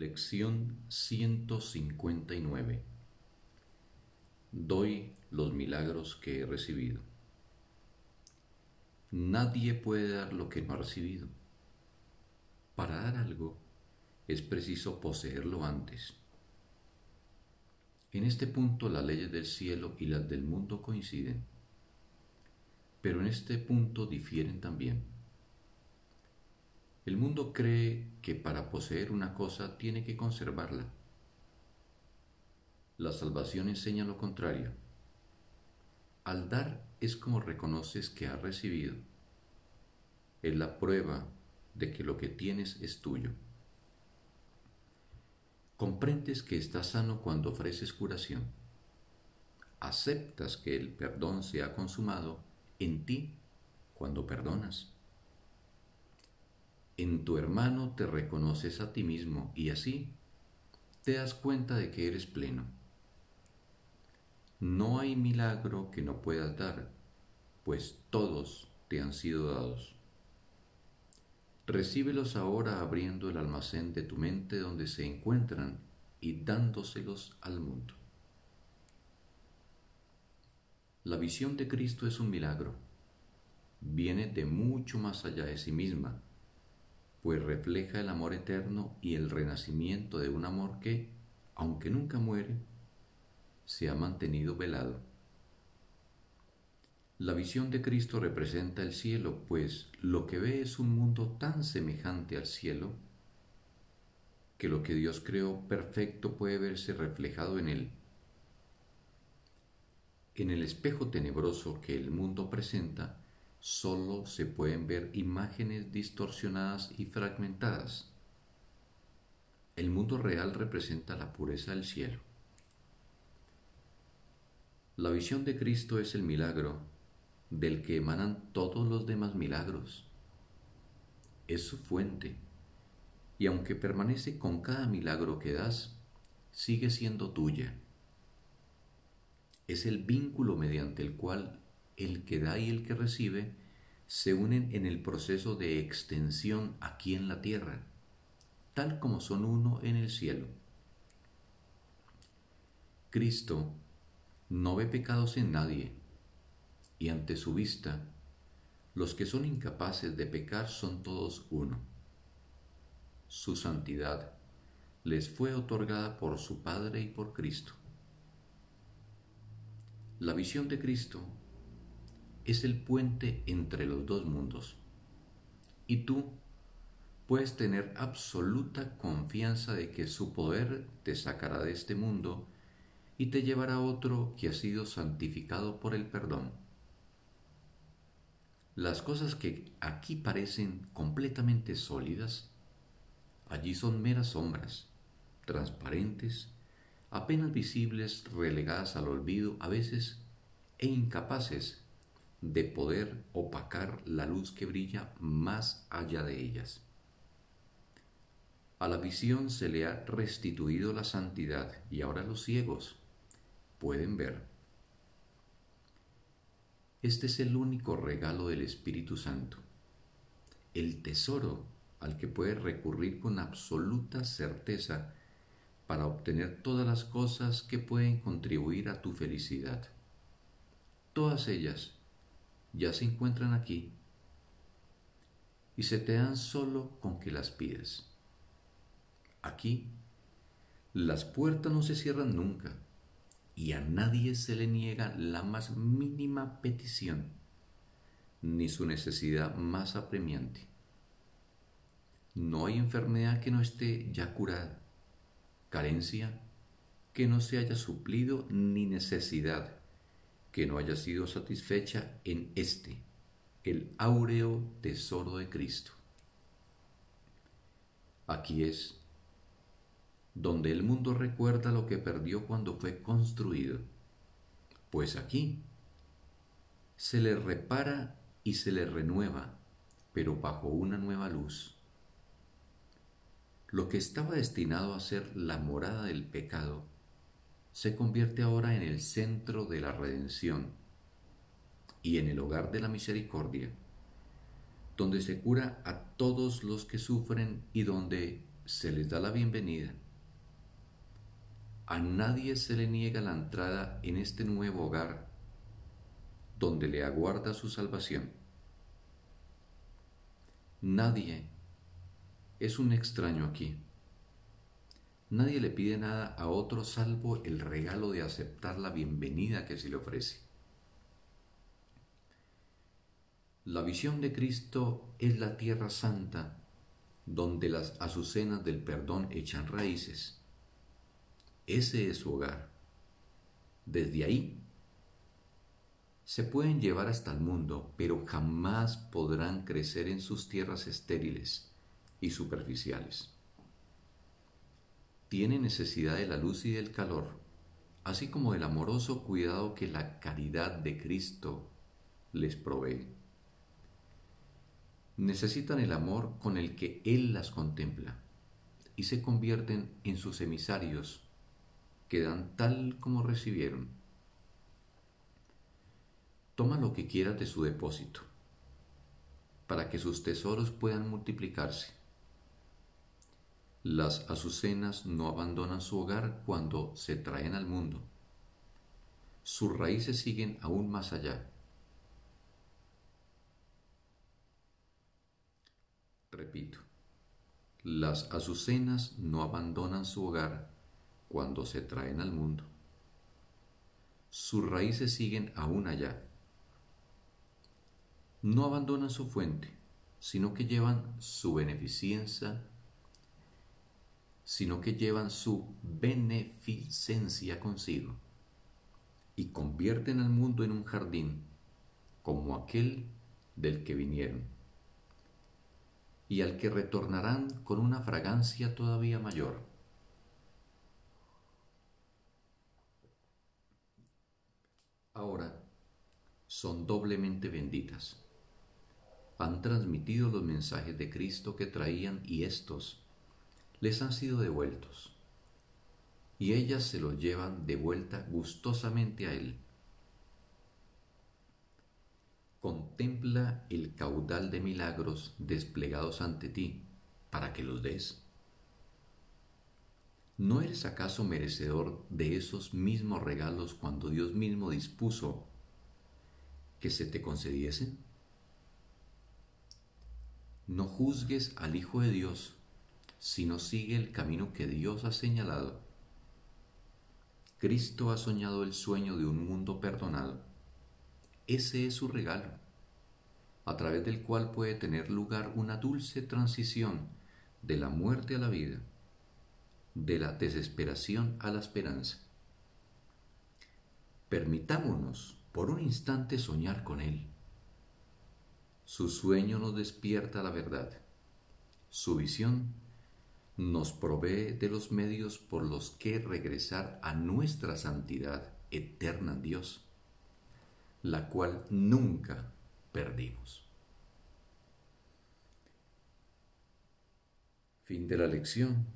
Lección 159 Doy los milagros que he recibido. Nadie puede dar lo que no ha recibido. Para dar algo es preciso poseerlo antes. En este punto las leyes del cielo y las del mundo coinciden, pero en este punto difieren también. El mundo cree que para poseer una cosa tiene que conservarla. La salvación enseña lo contrario. Al dar es como reconoces que has recibido. Es la prueba de que lo que tienes es tuyo. Comprendes que estás sano cuando ofreces curación. Aceptas que el perdón se ha consumado en ti cuando perdonas. En tu hermano te reconoces a ti mismo y así te das cuenta de que eres pleno. No hay milagro que no puedas dar, pues todos te han sido dados. Recíbelos ahora abriendo el almacén de tu mente donde se encuentran y dándoselos al mundo. La visión de Cristo es un milagro. Viene de mucho más allá de sí misma, pues refleja el amor eterno y el renacimiento de un amor que, aunque nunca muere, se ha mantenido velado. La visión de Cristo representa el cielo, pues lo que ve es un mundo tan semejante al cielo que lo que Dios creó perfecto puede verse reflejado en él. En el espejo tenebroso que el mundo presenta, solo se pueden ver imágenes distorsionadas y fragmentadas. El mundo real representa la pureza del cielo. La visión de Cristo es el milagro del que emanan todos los demás milagros. Es su fuente, y aunque permanece con cada milagro que das, sigue siendo tuya. Es el vínculo mediante el cual el que da y el que recibe se unen en el proceso de extensión aquí en la tierra, tal como son uno en el cielo. Cristo no ve pecados en nadie, y ante su vista, los que son incapaces de pecar son todos uno. Su santidad les fue otorgada por su Padre y por Cristo. La visión de Cristo es el puente entre los dos mundos. Y tú puedes tener absoluta confianza de que su poder te sacará de este mundo y te llevará a otro que ha sido santificado por el perdón. Las cosas que aquí parecen completamente sólidas, allí son meras sombras, transparentes, apenas visibles, relegadas al olvido a veces e incapaces de poder opacar la luz que brilla más allá de ellas. A la visión se le ha restituido la santidad y ahora los ciegos pueden ver. Este es el único regalo del Espíritu Santo, el tesoro al que puedes recurrir con absoluta certeza para obtener todas las cosas que pueden contribuir a tu felicidad. Todas ellas ya se encuentran aquí y se te dan solo con que las pides. Aquí las puertas no se cierran nunca y a nadie se le niega la más mínima petición, ni su necesidad más apremiante. No hay enfermedad que no esté ya curada, carencia que no se haya suplido, ni necesidad que no haya sido satisfecha en este, el áureo tesoro de Cristo. Aquí es donde el mundo recuerda lo que perdió cuando fue construido. Pues aquí se le repara y se le renueva, pero bajo una nueva luz. Lo que estaba destinado a ser la morada del pecado se convierte ahora en el centro de la redención y en el hogar de la misericordia, donde se cura a todos los que sufren y donde se les da la bienvenida. A nadie se le niega la entrada en este nuevo hogar donde le aguarda su salvación. Nadie es un extraño aquí. Nadie le pide nada a otro salvo el regalo de aceptar la bienvenida que se le ofrece. La visión de Cristo es la tierra santa donde las azucenas del perdón echan raíces. Ese es su hogar. Desde ahí se pueden llevar hasta el mundo, pero jamás podrán crecer en sus tierras estériles y superficiales tiene necesidad de la luz y del calor, así como del amoroso cuidado que la caridad de Cristo les provee. Necesitan el amor con el que Él las contempla y se convierten en sus emisarios que dan tal como recibieron. Toma lo que quieras de su depósito para que sus tesoros puedan multiplicarse las azucenas no abandonan su hogar cuando se traen al mundo. Sus raíces siguen aún más allá. Repito, las azucenas no abandonan su hogar cuando se traen al mundo. Sus raíces siguen aún allá. No abandonan su fuente, sino que llevan su beneficencia sino que llevan su beneficencia consigo y convierten al mundo en un jardín como aquel del que vinieron y al que retornarán con una fragancia todavía mayor. Ahora son doblemente benditas. Han transmitido los mensajes de Cristo que traían y estos les han sido devueltos, y ellas se los llevan de vuelta gustosamente a Él. Contempla el caudal de milagros desplegados ante ti para que los des. ¿No eres acaso merecedor de esos mismos regalos cuando Dios mismo dispuso que se te concediesen? No juzgues al Hijo de Dios sino sigue el camino que Dios ha señalado. Cristo ha soñado el sueño de un mundo perdonado. Ese es su regalo, a través del cual puede tener lugar una dulce transición de la muerte a la vida, de la desesperación a la esperanza. Permitámonos por un instante soñar con Él. Su sueño nos despierta la verdad. Su visión nos provee de los medios por los que regresar a nuestra santidad eterna Dios, la cual nunca perdimos. Fin de la lección.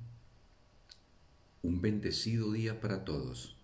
Un bendecido día para todos.